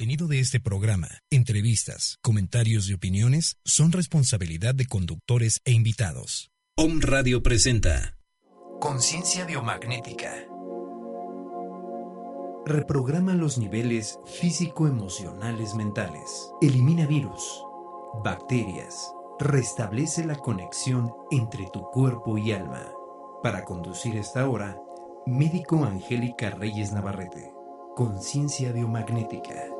contenido de este programa, entrevistas, comentarios y opiniones son responsabilidad de conductores e invitados. Om Radio presenta Conciencia Biomagnética. Reprograma los niveles físico-emocionales mentales. Elimina virus, bacterias. Restablece la conexión entre tu cuerpo y alma. Para conducir esta hora, médico Angélica Reyes Navarrete. Conciencia biomagnética.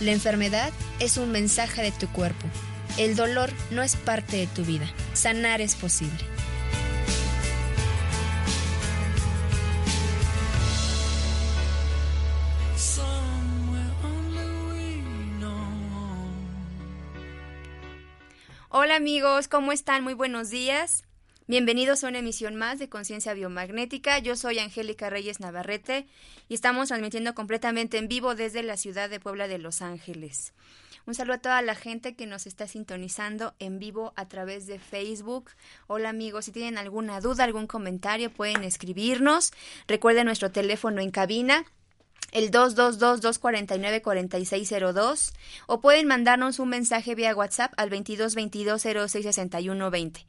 la enfermedad es un mensaje de tu cuerpo. El dolor no es parte de tu vida. Sanar es posible. Hola amigos, ¿cómo están? Muy buenos días. Bienvenidos a una emisión más de Conciencia Biomagnética. Yo soy Angélica Reyes Navarrete y estamos transmitiendo completamente en vivo desde la ciudad de Puebla de Los Ángeles. Un saludo a toda la gente que nos está sintonizando en vivo a través de Facebook. Hola amigos, si tienen alguna duda, algún comentario, pueden escribirnos. Recuerden nuestro teléfono en cabina el 222-249-4602 o pueden mandarnos un mensaje vía WhatsApp al 2222-066120.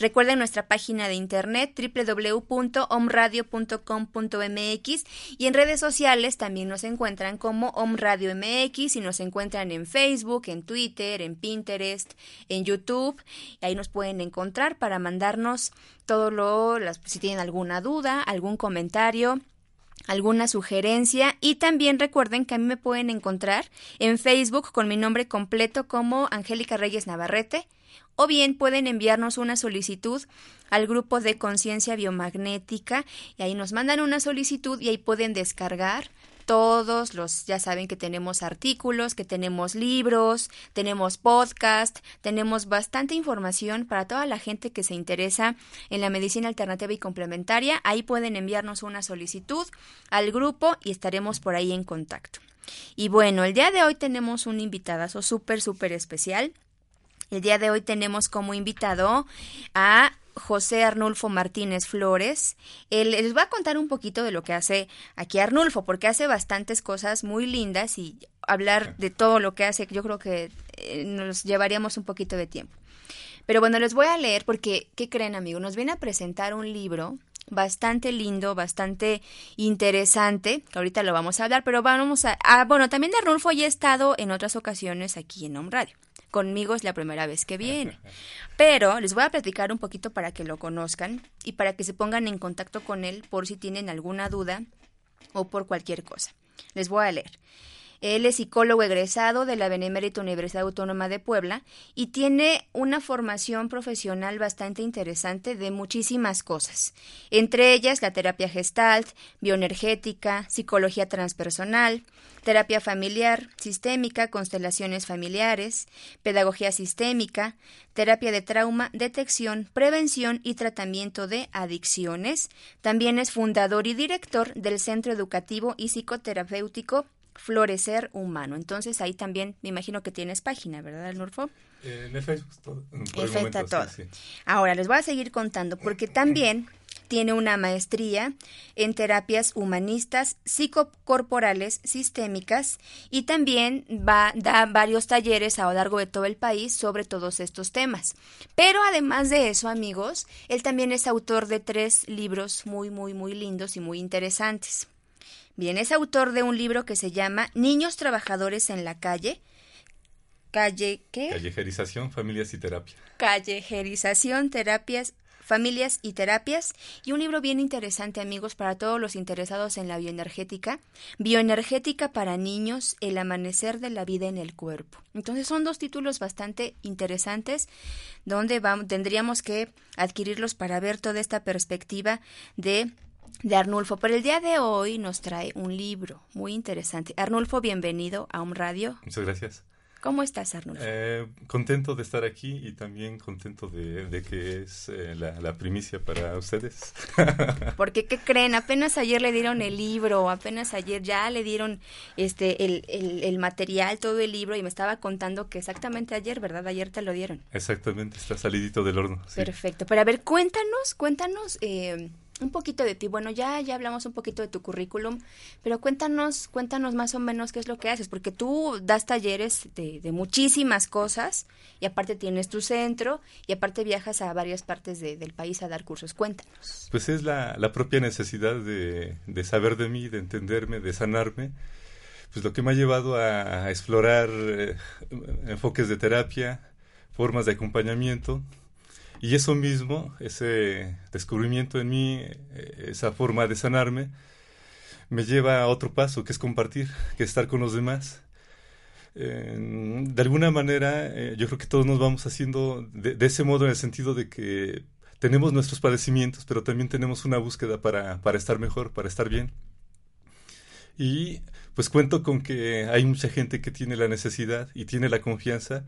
Recuerden nuestra página de internet www.omradio.com.mx y en redes sociales también nos encuentran como Omradio MX y nos encuentran en Facebook, en Twitter, en Pinterest, en YouTube. Ahí nos pueden encontrar para mandarnos todo lo, si tienen alguna duda, algún comentario alguna sugerencia y también recuerden que a mí me pueden encontrar en Facebook con mi nombre completo como Angélica Reyes Navarrete o bien pueden enviarnos una solicitud al grupo de conciencia biomagnética y ahí nos mandan una solicitud y ahí pueden descargar todos los, ya saben que tenemos artículos, que tenemos libros, tenemos podcast, tenemos bastante información para toda la gente que se interesa en la medicina alternativa y complementaria. Ahí pueden enviarnos una solicitud al grupo y estaremos por ahí en contacto. Y bueno, el día de hoy tenemos un invitadazo súper, súper especial. El día de hoy tenemos como invitado a José Arnulfo Martínez Flores. Él les va a contar un poquito de lo que hace aquí Arnulfo, porque hace bastantes cosas muy lindas y hablar de todo lo que hace, yo creo que eh, nos llevaríamos un poquito de tiempo. Pero bueno, les voy a leer porque, ¿qué creen, amigos? Nos viene a presentar un libro bastante lindo, bastante interesante, que ahorita lo vamos a hablar, pero vamos a... Ah, bueno, también Arnulfo ya ha estado en otras ocasiones aquí en Home Radio. Conmigo es la primera vez que viene. Pero les voy a platicar un poquito para que lo conozcan y para que se pongan en contacto con él por si tienen alguna duda o por cualquier cosa. Les voy a leer. Él es psicólogo egresado de la Benemérita Universidad Autónoma de Puebla y tiene una formación profesional bastante interesante de muchísimas cosas, entre ellas la terapia gestalt, bioenergética, psicología transpersonal, terapia familiar, sistémica, constelaciones familiares, pedagogía sistémica, terapia de trauma, detección, prevención y tratamiento de adicciones. También es fundador y director del Centro Educativo y Psicoterapéutico Florecer Humano. Entonces ahí también me imagino que tienes página, ¿verdad, Arnulfo? Eh, en Facebook todo. Todo. Ahora les voy a seguir contando porque también tiene una maestría en terapias humanistas, psicocorporales, sistémicas y también va, da varios talleres a lo largo de todo el país sobre todos estos temas. Pero además de eso, amigos, él también es autor de tres libros muy, muy, muy lindos y muy interesantes. Bien, es autor de un libro que se llama Niños Trabajadores en la Calle. Calle, ¿qué? Callejerización, familias y terapia. Callejerización, terapias, Familias y Terapias, y un libro bien interesante, amigos, para todos los interesados en la bioenergética, Bioenergética para niños, el amanecer de la vida en el cuerpo. Entonces son dos títulos bastante interesantes donde vamos, tendríamos que adquirirlos para ver toda esta perspectiva de de Arnulfo. Pero el día de hoy nos trae un libro muy interesante. Arnulfo, bienvenido a un radio. Muchas gracias. ¿Cómo estás, Arnulfo? Eh, contento de estar aquí y también contento de, que es eh, la, primicia para ustedes. Porque, ¿qué creen? Apenas ayer le dieron el libro, apenas ayer ya le dieron este el, el, material, todo el libro, y me estaba contando que exactamente ayer, ¿verdad? Ayer te lo dieron. Exactamente, está salidito del horno. Perfecto. Pero a ver, cuéntanos, cuéntanos... Eh, un poquito de ti. Bueno, ya, ya hablamos un poquito de tu currículum, pero cuéntanos, cuéntanos más o menos qué es lo que haces, porque tú das talleres de, de muchísimas cosas y aparte tienes tu centro y aparte viajas a varias partes del país a dar cursos. Cuéntanos. Pues es la, la propia necesidad de, de, saber de mí, de entenderme, de sanarme, pues lo que me ha llevado a, explorar eh, enfoques de terapia, formas de acompañamiento y eso mismo, ese descubrimiento en mí, eh, esa forma de sanarme, me lleva a otro paso, que es compartir, que es estar con los demás. de alguna manera, eh, yo creo que todos nos vamos haciendo de, ese modo en el sentido de que tenemos nuestros padecimientos, pero también tenemos una búsqueda para, para estar mejor, para estar bien. Y pues cuento con que hay mucha gente que tiene la necesidad y tiene la confianza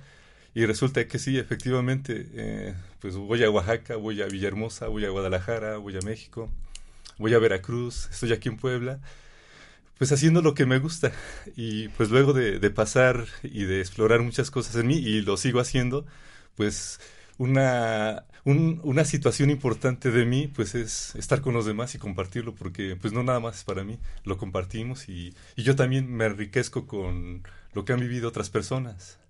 y resulta que sí, efectivamente, eh, pues voy a Oaxaca, voy a Villahermosa, voy a Guadalajara, voy a México, voy a Veracruz, estoy aquí en Puebla, pues haciendo lo que me gusta. Y pues luego de, pasar y de explorar muchas cosas en mí, y lo sigo haciendo, pues una, una situación importante de mí, pues es estar con los demás y compartirlo, porque pues no nada más es para mí, lo compartimos y, y yo también me enriquezco con lo que han vivido otras personas.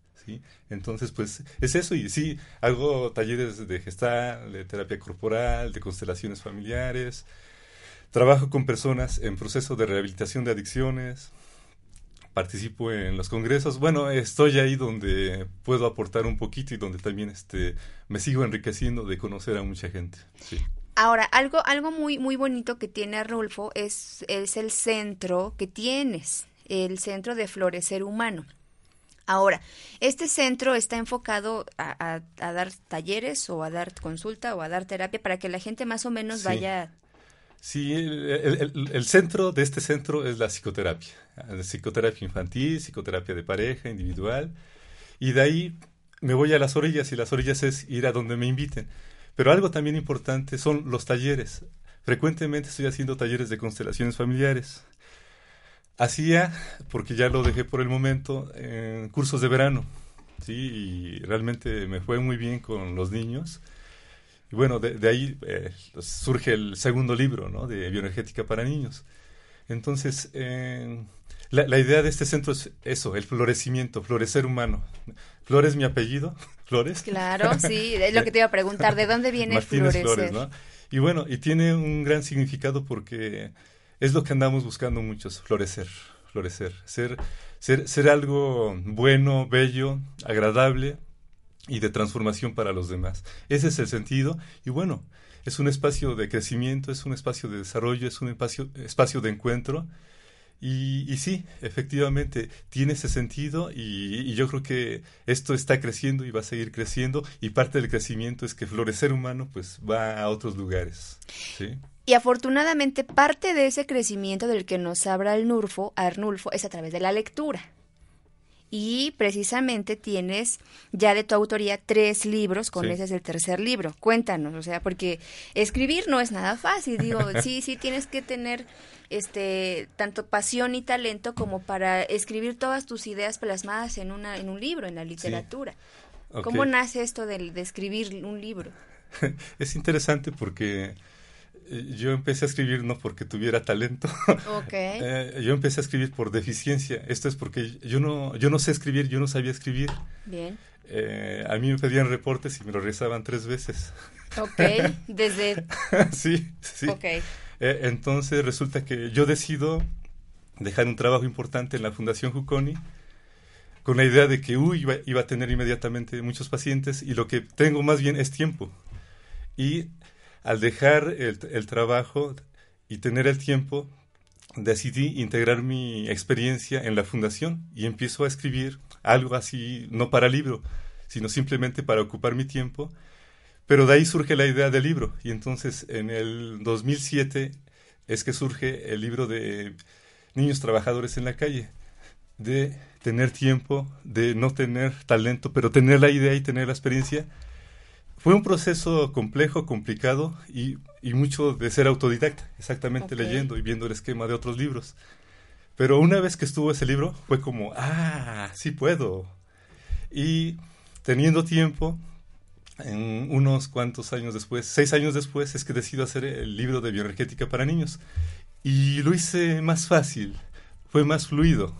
Entonces, pues es eso y sí, hago talleres de gestal, de terapia corporal, de constelaciones familiares, trabajo con personas en proceso de rehabilitación de adicciones, participo en los congresos, bueno, estoy ahí donde puedo aportar un poquito y donde también este, me sigo enriqueciendo de conocer a mucha gente. Ahora, algo, algo muy, muy bonito que tiene Arnulfo es, es el centro que tienes, el centro de florecer humano. Ahora, este centro está enfocado a, dar talleres o a dar consulta o a dar terapia para que la gente más o menos vaya. Sí, el, centro de este centro es la psicoterapia, la psicoterapia infantil, psicoterapia de pareja, individual, y de ahí me voy a las orillas y las orillas es ir a donde me inviten. Pero algo también importante son los talleres. Frecuentemente estoy haciendo talleres de constelaciones familiares Hacía, porque ya lo dejé por el momento, en cursos de verano, ¿sí? Y realmente me fue muy bien con los niños. Y bueno, de, ahí eh, surge el segundo libro, ¿no? De bioenergética para niños. Entonces, eh, la, idea de este centro es eso, el florecimiento, florecer humano. Flores mi apellido, Flores. Claro, sí, es lo que te iba a preguntar, ¿de dónde viene Martínez Flores, ¿no? Y bueno, y tiene un gran significado porque es lo que andamos buscando muchos, florecer, florecer, ser, ser, ser algo bueno, bello, agradable y de transformación para los demás. Ese es el sentido y bueno, es un espacio de crecimiento, es un espacio de desarrollo, es un espacio, espacio de encuentro y, sí, efectivamente, tiene ese sentido y, y, yo creo que esto está creciendo y va a seguir creciendo y parte del crecimiento es que florecer humano pues va a otros lugares. ¿sí? Y afortunadamente parte de ese crecimiento del que nos habla el Nurfo, Arnulfo, es a través de la lectura. y precisamente tienes ya de tu autoría tres libros, con ese es el tercer libro. Cuéntanos, o sea, porque escribir no es nada fácil, digo, sí, sí tienes que tener este tanto pasión y talento como para escribir todas tus ideas plasmadas en una en un libro, en la literatura. ¿Cómo nace esto de, de escribir un libro? es interesante porque yo empecé a escribir no porque tuviera talento. Okay. Eh, yo empecé a escribir por deficiencia. Esto es porque yo no, yo no sé escribir, yo no sabía escribir. Bien. Eh, a mí me pedían reportes y me lo rezaban tres veces. Ok, desde... sí, sí. Ok. entonces resulta que yo decido dejar un trabajo importante en la Fundación Juconi con la idea de que uy, iba, iba, a tener inmediatamente muchos pacientes y lo que tengo más bien es tiempo. Y al dejar el, trabajo y tener el tiempo, decidí integrar mi experiencia en la fundación y empiezo a escribir algo así, no para libro, sino simplemente para ocupar mi tiempo. Pero de ahí surge la idea del libro y entonces en el 2007 es que surge el libro de Niños Trabajadores en la Calle, de tener tiempo, de no tener talento, pero tener la idea y tener la experiencia fue un proceso complejo, complicado y, mucho de ser autodidacta, exactamente leyendo y viendo el esquema de otros libros. Pero una vez que estuvo ese libro, fue como, ah, sí puedo. Y teniendo tiempo, en unos cuantos años después, seis años después, es que decido hacer el libro de bioenergética para niños. Y lo hice más fácil, fue más fluido.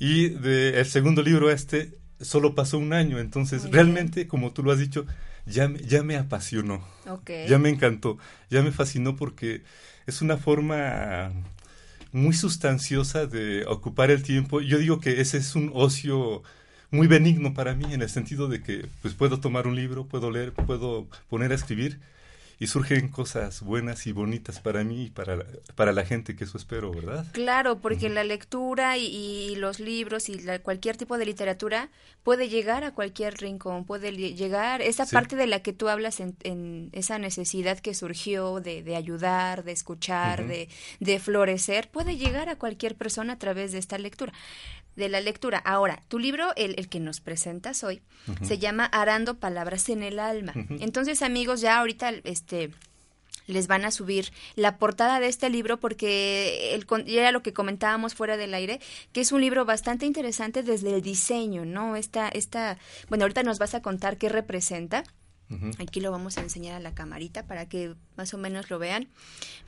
Y del el segundo libro este, solo pasó un año. Entonces, realmente, como tú lo has dicho, ya, ya me apasionó. Ya me encantó, ya me fascinó porque es una forma muy sustanciosa de ocupar el tiempo. Yo digo que ese es un ocio muy benigno para mí en el sentido de que pues puedo tomar un libro, puedo leer, puedo poner a escribir y surgen cosas buenas y bonitas para mí y para, la, para la gente, que eso espero, ¿verdad? Claro, porque la lectura y, los libros y cualquier tipo de literatura puede llegar a cualquier rincón, puede llegar, esa parte de la que tú hablas en, esa necesidad que surgió de, ayudar, de escuchar, de, de florecer, puede llegar a cualquier persona a través de esta lectura de la lectura. Ahora, tu libro, el, el que nos presentas hoy, se llama Arando Palabras en el Alma. Entonces, amigos, ya ahorita este les van a subir la portada de este libro porque el, era lo que comentábamos fuera del aire, que es un libro bastante interesante desde el diseño, ¿no? Esta, esta, bueno, ahorita nos vas a contar qué representa. Aquí lo vamos a enseñar a la camarita para que más o menos lo vean.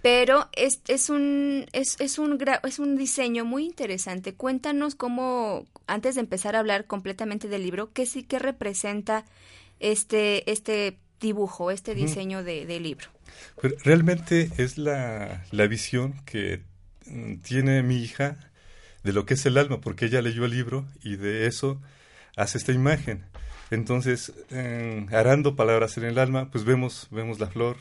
Pero es, es, un, es, es, un, es un diseño muy interesante. Cuéntanos cómo, antes de empezar a hablar completamente del libro, qué sí que representa este, este dibujo, este diseño de, libro. Pues realmente es la, la visión que mm, tiene mi hija de lo que es el alma, porque ella leyó el libro y de eso hace esta imagen. Entonces, arando palabras en el alma, pues vemos, vemos la flor,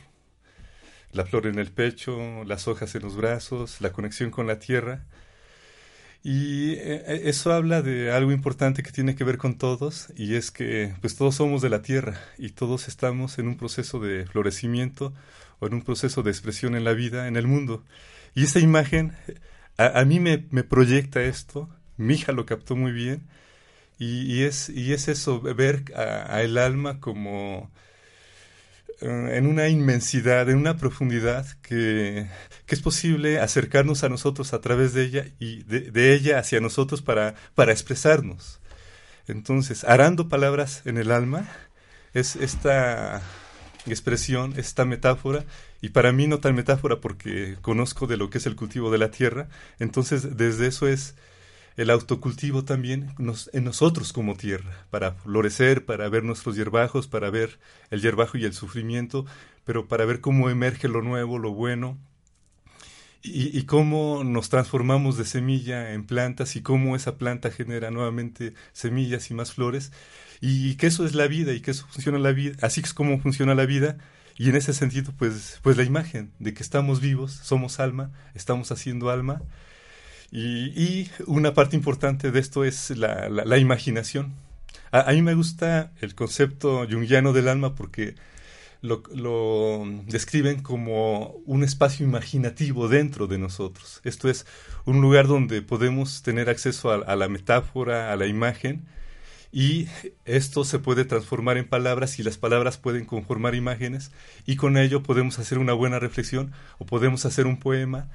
la flor en el pecho, las hojas en los brazos, la conexión con la tierra. Y eh, eh, eso habla de algo importante que tiene que ver con todos, y es que pues todos somos de la tierra y todos estamos en un proceso de florecimiento o en un proceso de expresión en la vida, en el mundo. Y esa imagen a, mí me, me proyecta esto, mi hija lo captó muy bien, y, es, y es eso, ver a, el alma como en una inmensidad, en una profundidad que, que, es posible acercarnos a nosotros a través de ella y de, ella hacia nosotros para, para expresarnos. Entonces, arando palabras en el alma es esta expresión, esta metáfora, y para mí no tan metáfora porque conozco de lo que es el cultivo de la tierra, entonces desde eso es el autocultivo también en nosotros como tierra, para florecer, para ver nuestros hierbajos, para ver el hierbajo y el sufrimiento, pero para ver cómo emerge lo nuevo, lo bueno, y, cómo nos transformamos de semilla en plantas y cómo esa planta genera nuevamente semillas y más flores, y que eso es la vida y que eso funciona la vida, así es como funciona la vida, y en ese sentido, pues, pues la imagen de que estamos vivos, somos alma, estamos haciendo alma, y, una parte importante de esto es la, la, imaginación. A, mí me gusta el concepto junguiano del alma porque lo, describen como un espacio imaginativo dentro de nosotros. Esto es un lugar donde podemos tener acceso a, la metáfora, a la imagen, y esto se puede transformar en palabras y las palabras pueden conformar imágenes y con ello podemos hacer una buena reflexión o podemos hacer un poema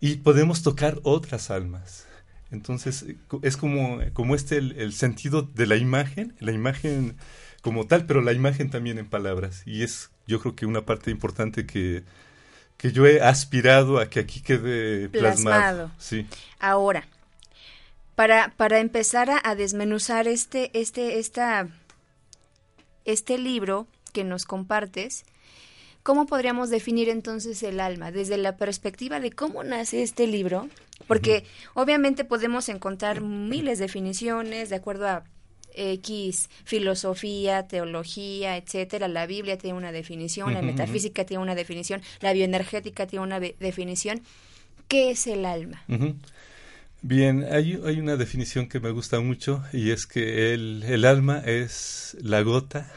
y podemos tocar otras almas. Entonces es como, como este el sentido de la imagen, la imagen como tal, pero la imagen también en palabras. Y es yo creo que una parte importante que, que yo he aspirado a que aquí quede plasmado. Sí. Ahora, para, para empezar a, desmenuzar este, este, esta, este libro que nos compartes, ¿cómo podríamos definir entonces el alma? Desde la perspectiva de cómo nace este libro, porque obviamente podemos encontrar miles de definiciones de acuerdo a X filosofía, teología, etcétera. La Biblia tiene una definición, la metafísica tiene una definición, la bioenergética tiene una definición. ¿Qué es el alma? Bien, hay, hay, una definición que me gusta mucho y es que el, el alma es la gota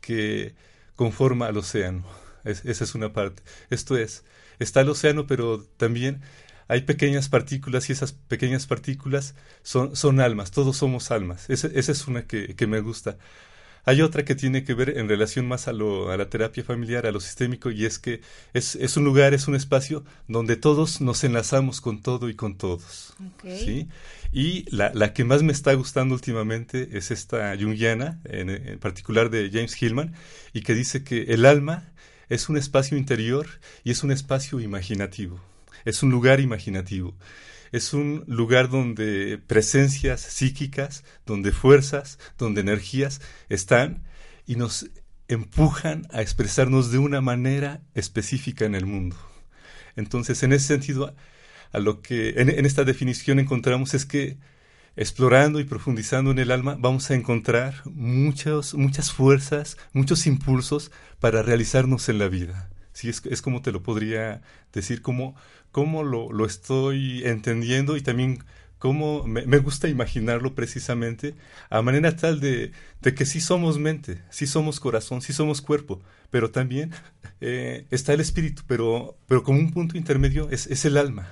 que conforma al océano. Esa es una parte. Esto es, está el océano, pero también hay pequeñas partículas y esas pequeñas partículas son, son almas, todos somos almas. esa es una que, que, me gusta. Hay otra que tiene que ver en relación más a, lo, a la terapia familiar, a lo sistémico, y es que es, es, un lugar, es un espacio donde todos nos enlazamos con todo y con todos. ¿sí? Y la, la, que más me está gustando últimamente es esta jungiana, en, en particular de James Hillman, y que dice que el alma es un espacio interior y es un espacio imaginativo es un lugar imaginativo, es un lugar donde presencias psíquicas, donde fuerzas, donde energías están y nos empujan a expresarnos de una manera específica en el mundo. Entonces, en ese sentido, a lo que en, esta definición encontramos es que explorando y profundizando en el alma vamos a encontrar muchas muchas fuerzas, muchos impulsos para realizarnos en la vida. Sí, es, es como te lo podría decir, como cómo lo, lo estoy entendiendo y también cómo me, gusta imaginarlo precisamente a manera tal de, de, que sí somos mente, sí somos corazón, sí somos cuerpo, pero también eh, está el espíritu, pero, pero como un punto intermedio es, es el alma.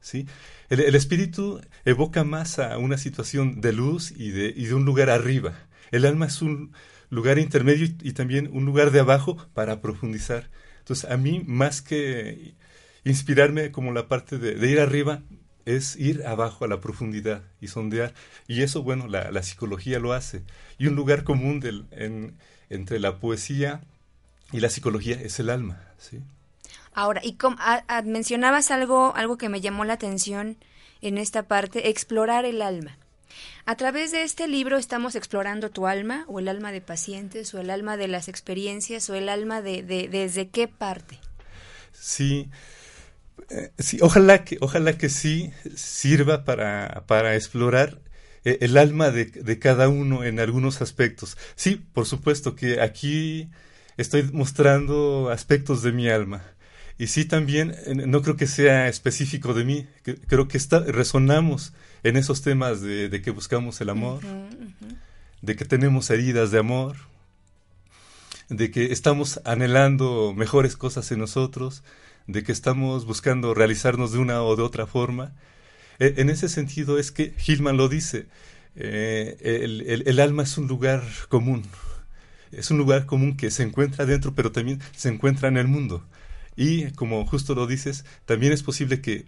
¿sí? El, espíritu evoca más a una situación de luz y de, un lugar arriba. El alma es un lugar intermedio y, también un lugar de abajo para profundizar. Entonces, a mí, más que inspirarme como la parte de, ir arriba es ir abajo a la profundidad y sondear. Y eso, bueno, la, psicología lo hace. Y un lugar común entre la poesía y la psicología es el alma. ¿sí? Ahora, y mencionabas algo, algo que me llamó la atención en esta parte, explorar el alma. A través de este libro estamos explorando tu alma, o el alma de pacientes, o el alma de las experiencias, o el alma de, de desde qué parte. Sí, eh, sí, ojalá que, ojalá que sí sirva para, para explorar eh, el alma de, de, cada uno en algunos aspectos. Sí, por supuesto que aquí estoy mostrando aspectos de mi alma. Y sí, también, no creo que sea específico de mí, creo que está, resonamos en esos temas de, de que buscamos el amor, de que tenemos heridas de amor, de que estamos anhelando mejores cosas en nosotros, de que estamos buscando realizarnos de una o de otra forma. E, en ese sentido es que Hillman lo dice, eh, el, el, alma es un lugar común, es un lugar común que se encuentra dentro, pero también se encuentra en el mundo. Y como justo lo dices, también es posible que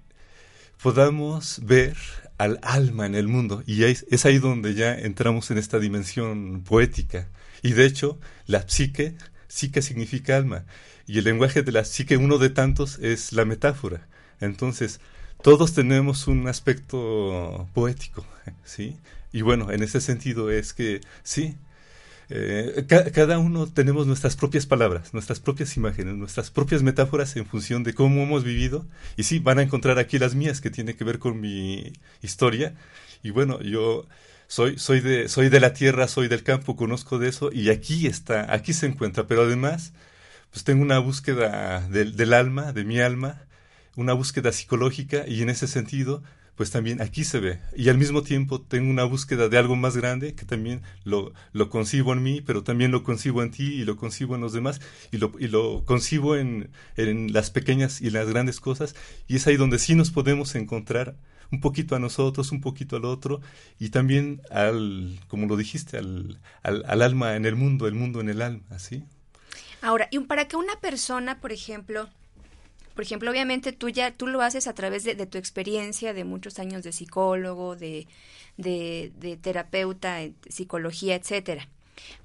podamos ver al alma en el mundo. Y es ahí donde ya entramos en esta dimensión poética. Y de hecho, la psique, psique significa alma y el lenguaje de la psique, uno de tantos, es la metáfora. Entonces, todos tenemos un aspecto poético, ¿sí? Y bueno, en ese sentido es que sí, eh, cada uno tenemos nuestras propias palabras, nuestras propias imágenes, nuestras propias metáforas en función de cómo hemos vivido. Y sí, van a encontrar aquí las mías que tienen que ver con mi historia. Y bueno, yo soy, soy, de, soy de la tierra, soy del campo, conozco de eso y aquí está, aquí se encuentra. Pero además pues tengo una búsqueda del, alma, de mi alma, una búsqueda psicológica y en ese sentido pues también aquí se ve. Y al mismo tiempo tengo una búsqueda de algo más grande que también lo, lo concibo en mí, pero también lo concibo en ti y lo concibo en los demás y lo, y lo concibo en, en las pequeñas y las grandes cosas. Y es ahí donde sí nos podemos encontrar un poquito a nosotros, un poquito al otro y también al, como lo dijiste, al, al, al alma en el mundo, el mundo en el alma, ¿sí? Ahora, y para que una persona, por ejemplo, por ejemplo, obviamente tú ya tú lo haces a través de, tu experiencia, de muchos años de psicólogo, de, de, de terapeuta, psicología, etcétera.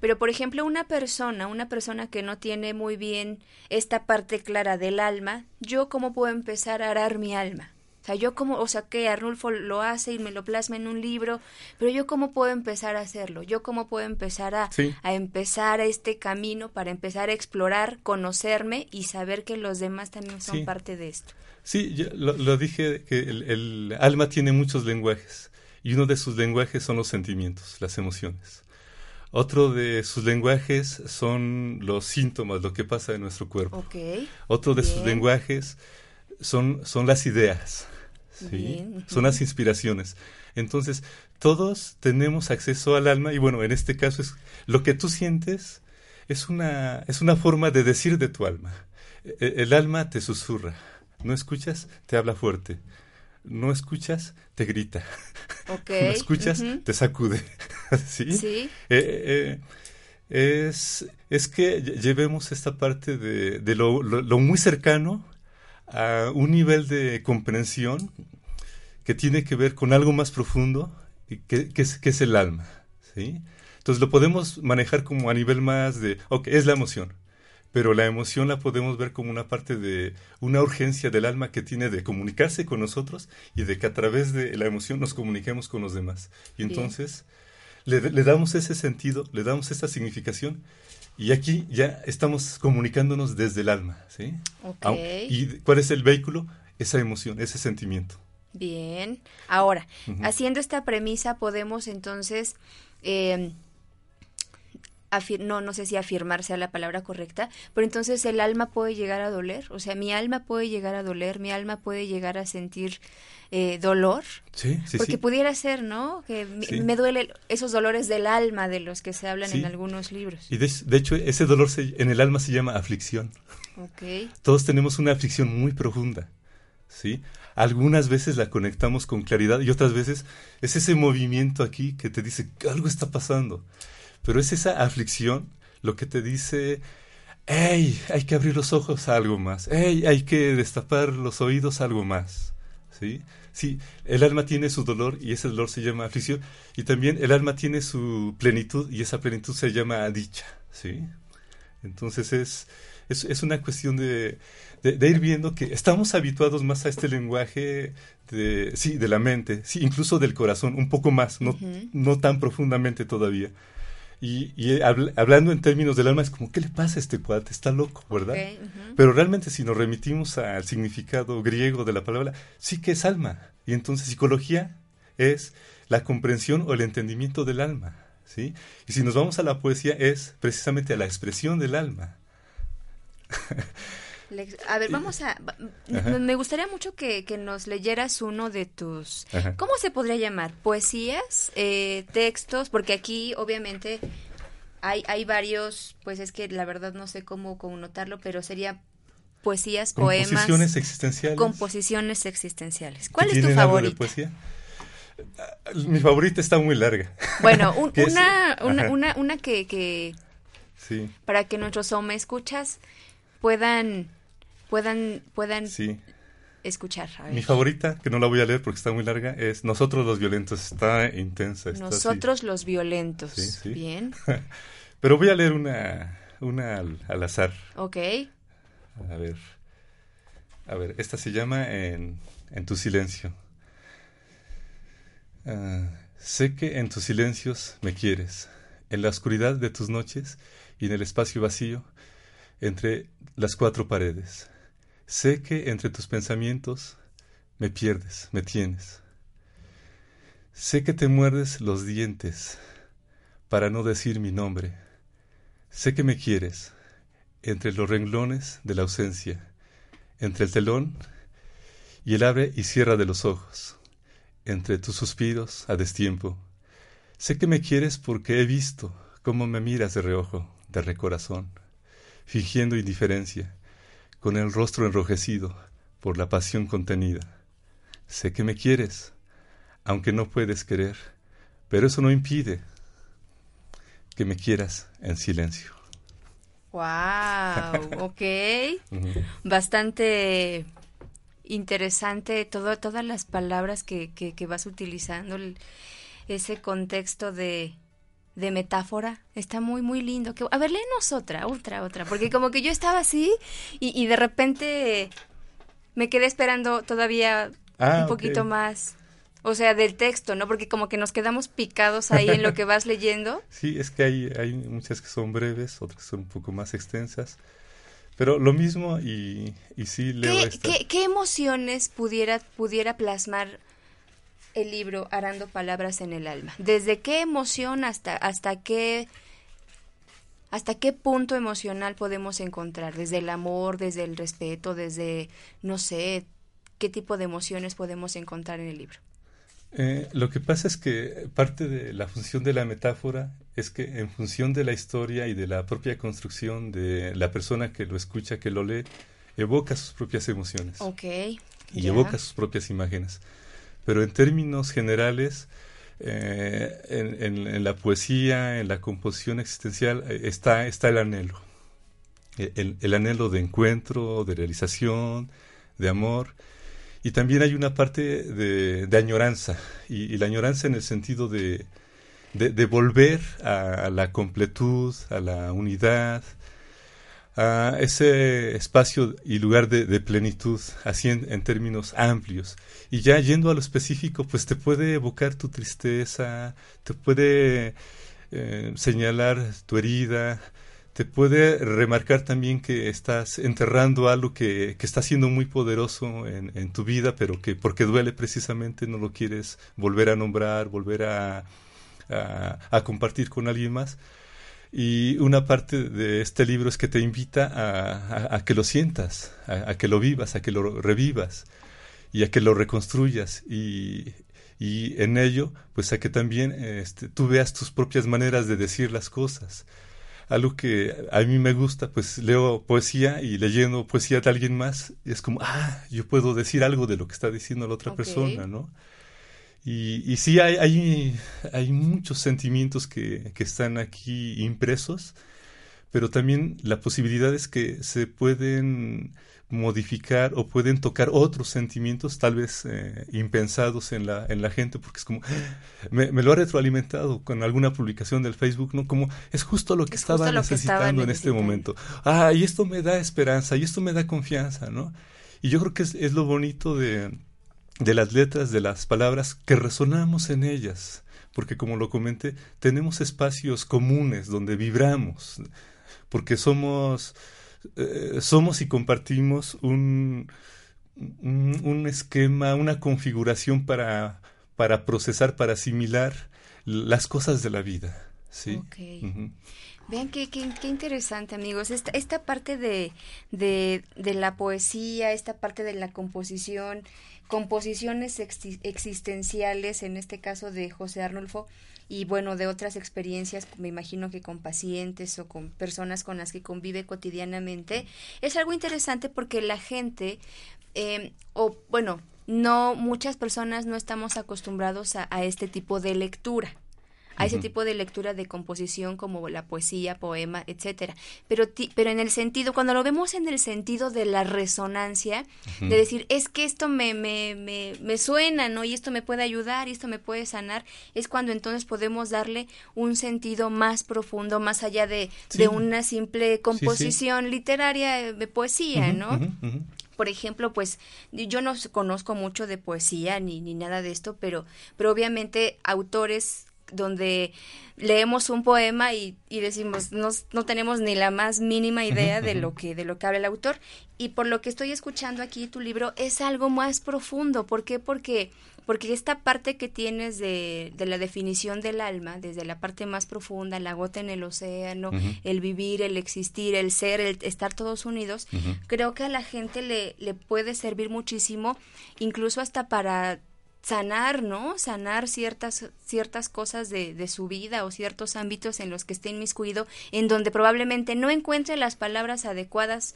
Pero, por ejemplo, una persona, una persona que no tiene muy bien esta parte clara del alma, ¿yo cómo puedo empezar a arar mi alma? Sea, yo como, o sea, que Arnulfo lo hace y me lo plasma en un libro, pero yo cómo puedo empezar a hacerlo, yo cómo puedo empezar a, a empezar este camino para empezar a explorar, conocerme y saber que los demás también son parte de esto. Sí, yo lo, dije que el, alma tiene muchos lenguajes y uno de sus lenguajes son los sentimientos, las emociones. Otro de sus lenguajes son los síntomas, lo que pasa en nuestro cuerpo. Otro de sus lenguajes son, son las ideas. Son las inspiraciones. Entonces, todos tenemos acceso al alma y bueno, en este caso es lo que tú sientes es una, es una forma de decir de tu alma. E, e, el, alma te susurra. No escuchas, te habla fuerte. No escuchas, te grita. no escuchas, te sacude. ¿Sí? sí. Eh, eh, es, es que llevemos esta parte de, de lo, lo muy cercano a un nivel de comprensión que tiene que ver con algo más profundo, que, que, es, que es, el alma. ¿sí? Entonces lo podemos manejar como a nivel más de, ok, es la emoción, pero la emoción la podemos ver como una parte de una urgencia del alma que tiene de comunicarse con nosotros y de que a través de la emoción nos comuniquemos con los demás. Y entonces le, le, damos ese sentido, le damos esa significación y aquí ya estamos comunicándonos desde el alma, ¿sí? ¿Y cuál es el vehículo? Esa emoción, ese sentimiento. Bien. Ahora, haciendo esta premisa, podemos entonces, eh, no, no sé si afirmar sea la palabra correcta, pero entonces el alma puede llegar a doler, o sea, mi alma puede llegar a doler, mi alma puede llegar a sentir eh, dolor. Sí, sí, Porque pudiera ser, ¿no? Que me duele esos dolores del alma de los que se hablan en algunos libros. Y de, hecho, ese dolor en el alma se llama aflicción. Okay. Todos tenemos una aflicción muy profunda, ¿sí? Algunas veces la conectamos con claridad y otras veces es ese movimiento aquí que te dice que algo está pasando. Pero es esa aflicción lo que te dice, hey, hay que abrir los ojos a algo más, hey, hay que destapar los oídos a algo más. ¿Sí? Sí, el alma tiene su dolor y ese dolor se llama aflicción y también el alma tiene su plenitud y esa plenitud se llama dicha, ¿sí? Entonces es, es, es una cuestión de, de, ir viendo que estamos habituados más a este lenguaje de, sí, de la mente, sí, incluso del corazón, un poco más, no, no tan profundamente todavía. Y, y hablando en términos del alma, es como, ¿qué le pasa a este cuate? Está loco, ¿verdad? Pero realmente si nos remitimos al significado griego de la palabra, sí que es alma. Y entonces psicología es la comprensión o el entendimiento del alma. ¿sí? Y si nos vamos a la poesía, es precisamente a la expresión del alma. A ver, vamos a... Me gustaría mucho que, nos leyeras uno de tus... ¿Cómo se podría llamar? ¿Poesías? Eh, ¿Textos? Porque aquí, obviamente, hay, hay varios... Pues es que la verdad no sé cómo connotarlo, pero sería poesías, poemas... Composiciones existenciales. Composiciones existenciales. ¿Cuál es tu favorita? poesía? Mi favorita está muy larga. Bueno, una, una, una, una, que... que sí. Para que nuestros escuchas puedan puedan, puedan escuchar. Mi favorita, que no la voy a leer porque está muy larga, es Nosotros los Violentos. Está intensa. Nosotros los Violentos. Bien. Pero voy a leer una, una al, azar. Ok. A ver. A ver, esta se llama En, en tu silencio. Ah, sé que en tus silencios me quieres, en la oscuridad de tus noches y en el espacio vacío entre las cuatro paredes. Sé que entre tus pensamientos me pierdes, me tienes. Sé que te muerdes los dientes para no decir mi nombre. Sé que me quieres entre los renglones de la ausencia, entre el telón y el abre y cierra de los ojos, entre tus suspiros a destiempo. Sé que me quieres porque he visto cómo me miras de reojo, de recorazón, fingiendo indiferencia, con el rostro enrojecido por la pasión contenida. Sé que me quieres, aunque no puedes querer, pero eso no impide que me quieras en silencio. Wow, ok. Bastante interesante todo, todas las palabras que, que, vas utilizando, ese contexto de, de metáfora, está muy, muy lindo. Que, a ver, léenos otra, otra, otra, porque como que yo estaba así y, y de repente me quedé esperando todavía ah, un poquito más. O sea, del texto, ¿no? Porque como que nos quedamos picados ahí en lo que vas leyendo. Sí, es que hay, hay muchas que son breves, otras que son un poco más extensas. Pero lo mismo y, y sí leo ¿Qué, ¿qué, emociones pudiera, pudiera plasmar el libro Arando Palabras en el Alma? ¿Desde qué emoción hasta, hasta qué... ¿Hasta qué punto emocional podemos encontrar? ¿Desde el amor, desde el respeto, desde, no sé, qué tipo de emociones podemos encontrar en el libro? Eh, lo que pasa es que parte de la función de la metáfora es que en función de la historia y de la propia construcción de la persona que lo escucha, que lo lee, evoca sus propias emociones. Ok. Y evoca sus propias imágenes. Pero en términos generales, eh, en, la poesía, en la composición existencial, eh, está, el anhelo. el anhelo de encuentro, de realización, de amor y también hay una parte de, añoranza, y, la añoranza en el sentido de, volver a, la completud, a la unidad, a ese espacio y lugar de, plenitud, así en, términos amplios. Y ya yendo a lo específico, pues te puede evocar tu tristeza, te puede eh, señalar tu herida, te puede remarcar también que estás enterrando algo que, que está siendo muy poderoso en, en, tu vida, pero que porque duele precisamente no lo quieres volver a nombrar, volver a, a, compartir con alguien más. Y una parte de este libro es que te invita a, a que lo sientas, a, que lo vivas, a que lo revivas y a que lo reconstruyas. Y, y en ello, pues a que también este, tú veas tus propias maneras de decir las cosas algo que a mí me gusta, pues leo poesía y leyendo poesía de alguien más, es como, ah, yo puedo decir algo de lo que está diciendo la otra persona, ¿no? Y, y sí, hay, hay, hay muchos sentimientos que, que están aquí impresos, pero también la posibilidad es que se pueden modificar o pueden tocar otros sentimientos tal vez eh, impensados en la, en la gente, porque es como, me, lo ha retroalimentado con alguna publicación del Facebook, ¿no? Como es justo lo que estaba necesitando en este momento. Ah, y esto me da esperanza, y esto me da confianza, ¿no? Y yo creo que es, es lo bonito de, de las letras, de las palabras, que resonamos en ellas, porque como lo comenté, tenemos espacios comunes donde vibramos, porque somos eh, somos y compartimos un, un, esquema, una configuración para, para procesar, para asimilar las cosas de la vida. ¿sí? Vean qué, qué, interesante, amigos. Esta, esta parte de, de, de, la poesía, esta parte de la composición, composiciones existenciales, en este caso de José Arnulfo, y bueno, de otras experiencias, me imagino que con pacientes o con personas con las que convive cotidianamente, es algo interesante porque la gente, eh, o bueno, no, muchas personas no estamos acostumbrados a este tipo de lectura a ese tipo de lectura de composición como la poesía, poema, etcétera. Pero, pero en el sentido, cuando lo vemos en el sentido de la resonancia, de decir, es que esto me, me, me, me suena, ¿no? Y esto me puede ayudar, y esto me puede sanar, es cuando entonces podemos darle un sentido más profundo, más allá de, de una simple composición literaria de poesía, ¿no? por ejemplo, pues yo no conozco mucho de poesía ni, ni nada de esto, pero, pero obviamente autores donde leemos un poema y, y decimos no, no, tenemos ni la más mínima idea de lo que de lo que habla el autor. Y por lo que estoy escuchando aquí tu libro es algo más profundo. ¿por qué? porque porque esta parte que tienes de, de la definición del alma desde la parte más profunda la gota en el océano el vivir el existir el ser el estar todos unidos creo que a la gente le le puede servir muchísimo incluso hasta para sanar, ¿no? Sanar ciertas, ciertas cosas de, de, su vida o ciertos ámbitos en los que esté inmiscuido, en donde probablemente no encuentre las palabras adecuadas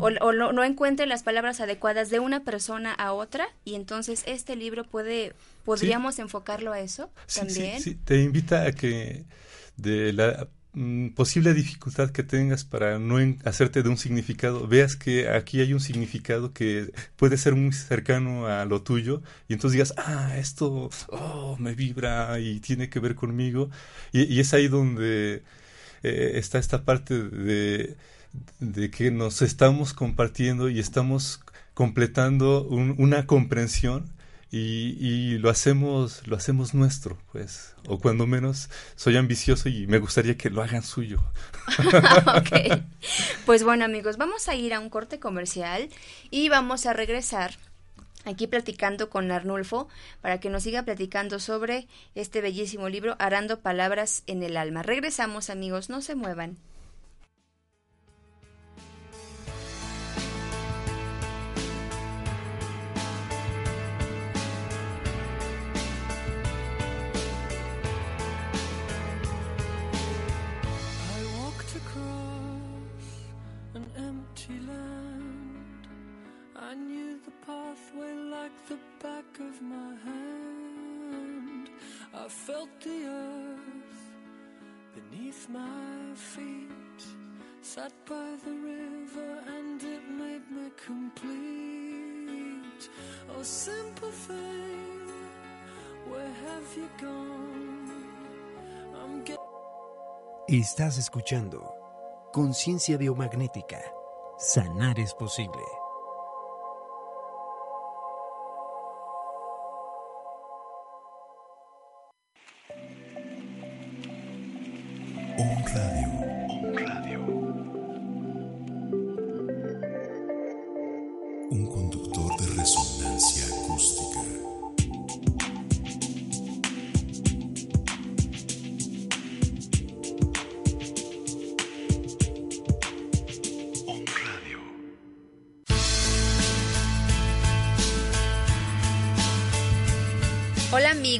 o, no, no, encuentre las palabras adecuadas de una persona a otra y entonces este libro puede, podríamos enfocarlo a eso también. Sí, te invita a que de la posible dificultad que tengas para no hacerte de un significado, veas que aquí hay un significado que puede ser muy cercano a lo tuyo y entonces digas, ah, esto oh, me vibra y tiene que ver conmigo. Y, es ahí donde eh, está esta parte de, de, que nos estamos compartiendo y estamos completando una comprensión y, lo hacemos lo hacemos nuestro pues o cuando menos soy ambicioso y me gustaría que lo hagan suyo pues bueno amigos vamos a ir a un corte comercial y vamos a regresar aquí platicando con Arnulfo para que nos siga platicando sobre este bellísimo libro Arando Palabras en el Alma. Regresamos amigos, no se muevan. Pathway like the back of my hand. I felt the earth beneath my feet. Sat by the river and it made me complete. Oh, simple thing, where have you gone? I'm Estás escuchando Conciencia Biomagnética. Sanar es posible.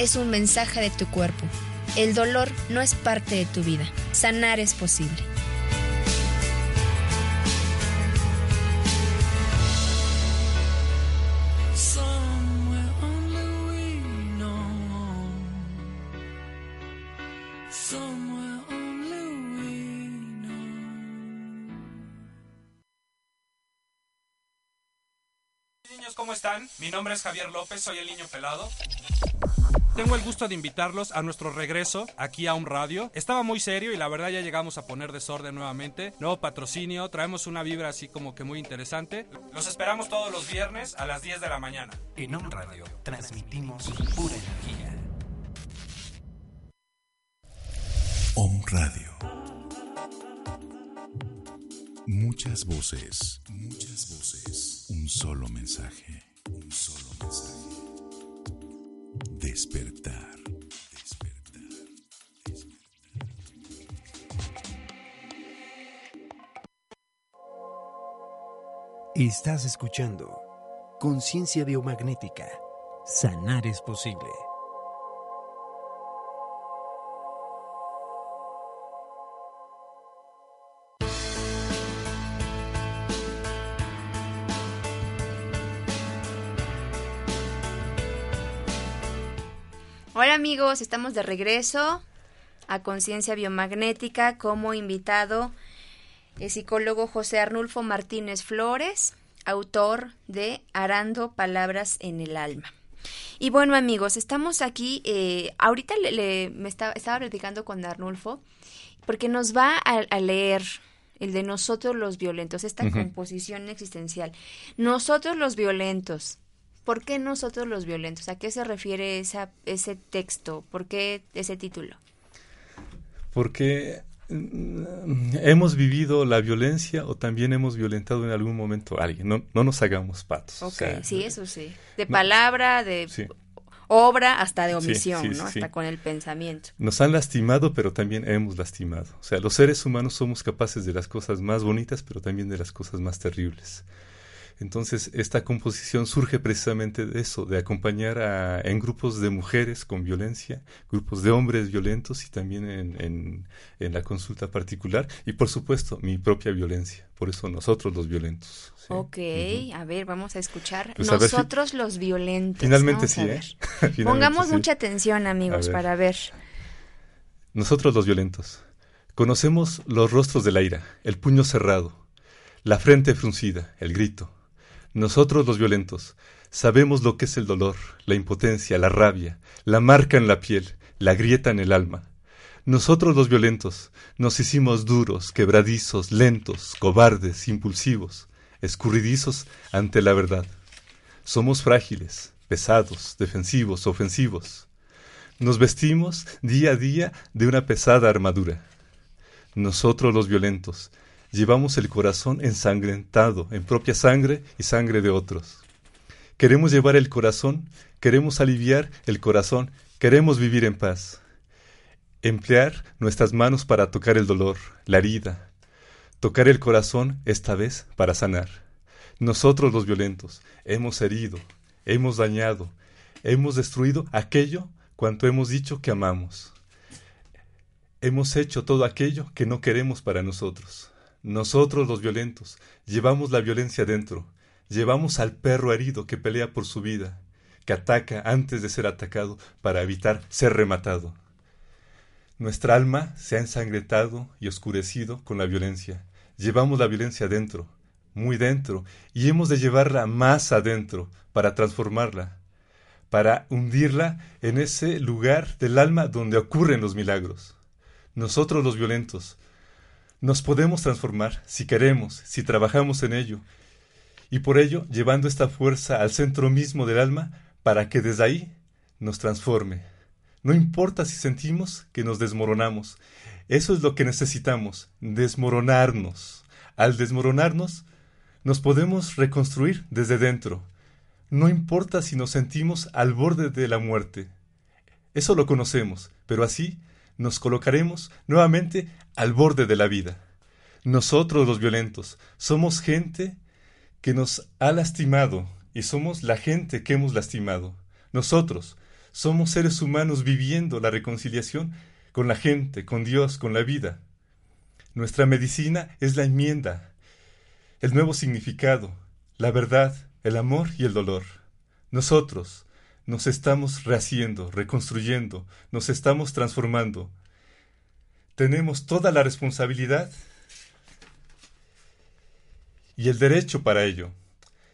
es un mensaje de tu cuerpo. El dolor no es parte de tu vida. Sanar es posible. ¿cómo están? Mi nombre es Javier López, soy el niño pelado. Tengo el gusto de invitarlos a nuestro regreso aquí a un radio. Estaba muy serio y la verdad ya llegamos a poner desorden nuevamente. Nuevo patrocinio, traemos una vibra así como que muy interesante. Los esperamos todos los viernes a las 10 de la mañana. En un radio transmitimos pura energía. Om Radio. Muchas voces, muchas voces. Un solo mensaje, un solo mensaje. Despertar. Despertar. Estás escuchando Conciencia Biomagnética. Sanar es posible. Amigos, estamos de regreso a Conciencia Biomagnética como invitado el psicólogo José Arnulfo Martínez Flores, autor de Arando Palabras en el Alma. Y bueno amigos, estamos aquí, eh, ahorita le, me estaba, platicando con Arnulfo, porque nos va a, leer el de nosotros los violentos, esta composición existencial. Nosotros los violentos, ¿Por qué nosotros los violentos? ¿A qué se refiere esa, ese texto? ¿Por qué ese título? Porque mm, hemos vivido la violencia o también hemos violentado en algún momento a alguien. No, no nos hagamos patos. Ok, sí, eso sí. De palabra, de obra, hasta de omisión, ¿no? Hasta con el pensamiento. Nos han lastimado, pero también hemos lastimado. O sea, los seres humanos somos capaces de las cosas más bonitas, pero también de las cosas más terribles. Entonces, esta composición surge precisamente de eso, de acompañar a, en grupos de mujeres con violencia, grupos de hombres violentos y también en, en, la consulta particular y, por supuesto, mi propia violencia. Por eso nosotros los violentos. Ok, a ver, vamos a escuchar. Pues nosotros los violentos. Finalmente sí, ¿eh? Pongamos mucha atención, amigos, para ver. Nosotros los violentos. Conocemos los rostros de la ira, el puño cerrado, la frente fruncida, el grito nosotros los violentos sabemos lo que es el dolor, la impotencia, la rabia, la marca en la piel, la grieta en el alma. Nosotros los violentos nos hicimos duros, quebradizos, lentos, cobardes, impulsivos, escurridizos ante la verdad. Somos frágiles, pesados, defensivos, ofensivos. Nos vestimos día a día de una pesada armadura. Nosotros los violentos llevamos el corazón ensangrentado en propia sangre y sangre de otros. Queremos llevar el corazón, queremos aliviar el corazón, queremos vivir en paz. Emplear nuestras manos para tocar el dolor, la herida. Tocar el corazón, esta vez, para sanar. Nosotros los violentos hemos herido, hemos dañado, hemos destruido aquello cuanto hemos dicho que amamos. Hemos hecho todo aquello que no queremos para nosotros. Nosotros los violentos llevamos la violencia dentro, llevamos al perro herido que pelea por su vida, que ataca antes de ser atacado para evitar ser rematado. Nuestra alma se ha ensangretado y oscurecido con la violencia. Llevamos la violencia dentro, muy dentro, y hemos de llevarla más adentro para transformarla, para hundirla en ese lugar del alma donde ocurren los milagros. Nosotros los violentos nos podemos transformar si queremos, si trabajamos en ello, y por ello llevando esta fuerza al centro mismo del alma para que desde ahí nos transforme. No importa si sentimos que nos desmoronamos, eso es lo que necesitamos, desmoronarnos. Al desmoronarnos, nos podemos reconstruir desde dentro. No importa si nos sentimos al borde de la muerte. Eso lo conocemos, pero así nos colocaremos nuevamente al borde de la vida. Nosotros los violentos somos gente que nos ha lastimado y somos la gente que hemos lastimado. Nosotros somos seres humanos viviendo la reconciliación con la gente, con Dios, con la vida. Nuestra medicina es la enmienda, el nuevo significado, la verdad, el amor y el dolor. Nosotros, nos estamos rehaciendo, reconstruyendo, nos estamos transformando. Tenemos toda la responsabilidad y el derecho para ello.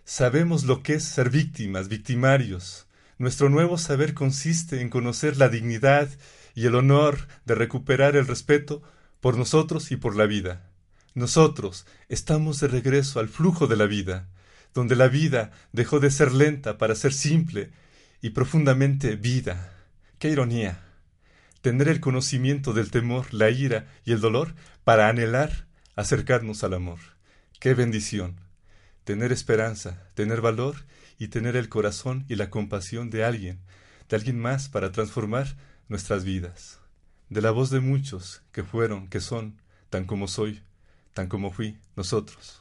Sabemos lo que es ser víctimas, victimarios. Nuestro nuevo saber consiste en conocer la dignidad y el honor de recuperar el respeto por nosotros y por la vida. Nosotros estamos de regreso al flujo de la vida, donde la vida dejó de ser lenta para ser simple y profundamente vida. ¡Qué ironía! Tener el conocimiento del temor, la ira y el dolor para anhelar acercarnos al amor. ¡Qué bendición! Tener esperanza, tener valor y tener el corazón y la compasión de alguien, de alguien más para transformar nuestras vidas. De la voz de muchos que fueron, que son, tan como soy, tan como fui, nosotros.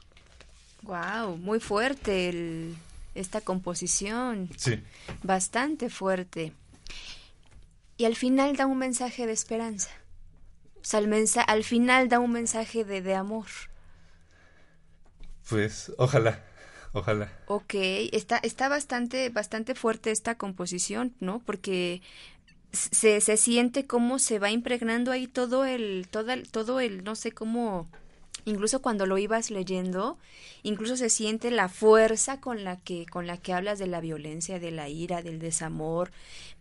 Wow, muy fuerte el, esta composición. Sí. Bastante fuerte. Y al final da un mensaje de esperanza. O sea, al, final da un mensaje de, de amor. Pues, ojalá, ojalá. Ok, está, está bastante, bastante fuerte esta composición, ¿no? Porque se, se siente cómo se va impregnando ahí todo el, todo el, todo el, no sé cómo incluso cuando lo ibas leyendo, incluso se siente la fuerza con la que con la que hablas de la violencia, de la ira, del desamor,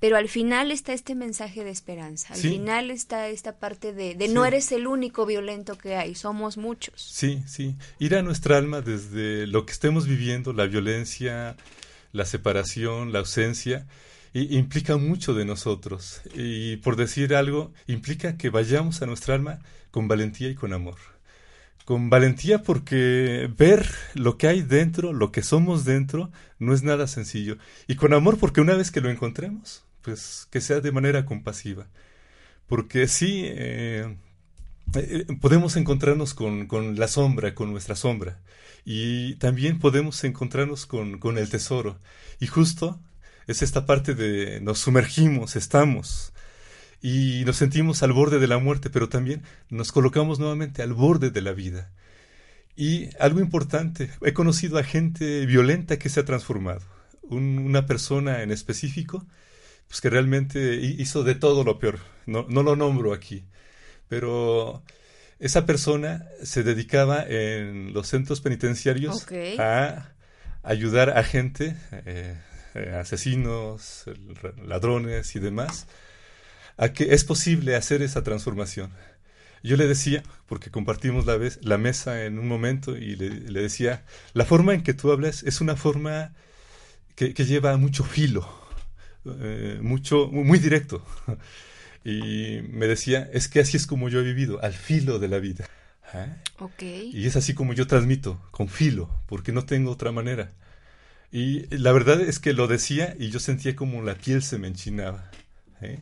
pero al final está este mensaje de esperanza. Al final está esta parte de, de no eres el único violento que hay, somos muchos. Sí, sí. Ir a nuestra alma desde lo que estemos viviendo, la violencia, la separación, la ausencia, y implica mucho de nosotros. Y por decir algo, implica que vayamos a nuestra alma con valentía y con amor. Con valentía porque ver lo que hay dentro, lo que somos dentro, no es nada sencillo. Y con amor porque una vez que lo encontremos, pues que sea de manera compasiva. Porque sí, eh, eh, podemos encontrarnos con, con, la sombra, con nuestra sombra. Y también podemos encontrarnos con, con el tesoro. Y justo es esta parte de nos sumergimos, estamos y nos sentimos al borde de la muerte, pero también nos colocamos nuevamente al borde de la vida. Y algo importante, he conocido a gente violenta que se ha transformado. una persona en específico, pues que realmente hizo de todo lo peor. No, no lo nombro aquí, pero esa persona se dedicaba en los centros penitenciarios a ayudar a gente, eh, eh, asesinos, ladrones y demás, a que es posible hacer esa transformación. Yo le decía, porque compartimos la, vez, la mesa en un momento, y le, decía, la forma en que tú hablas es una forma que, lleva mucho filo, eh, mucho, muy directo. Y me decía, es que así es como yo he vivido, al filo de la vida. ¿Ah? Y es así como yo transmito, con filo, porque no tengo otra manera. Y la verdad es que lo decía y yo sentía como la piel se me enchinaba. ¿eh?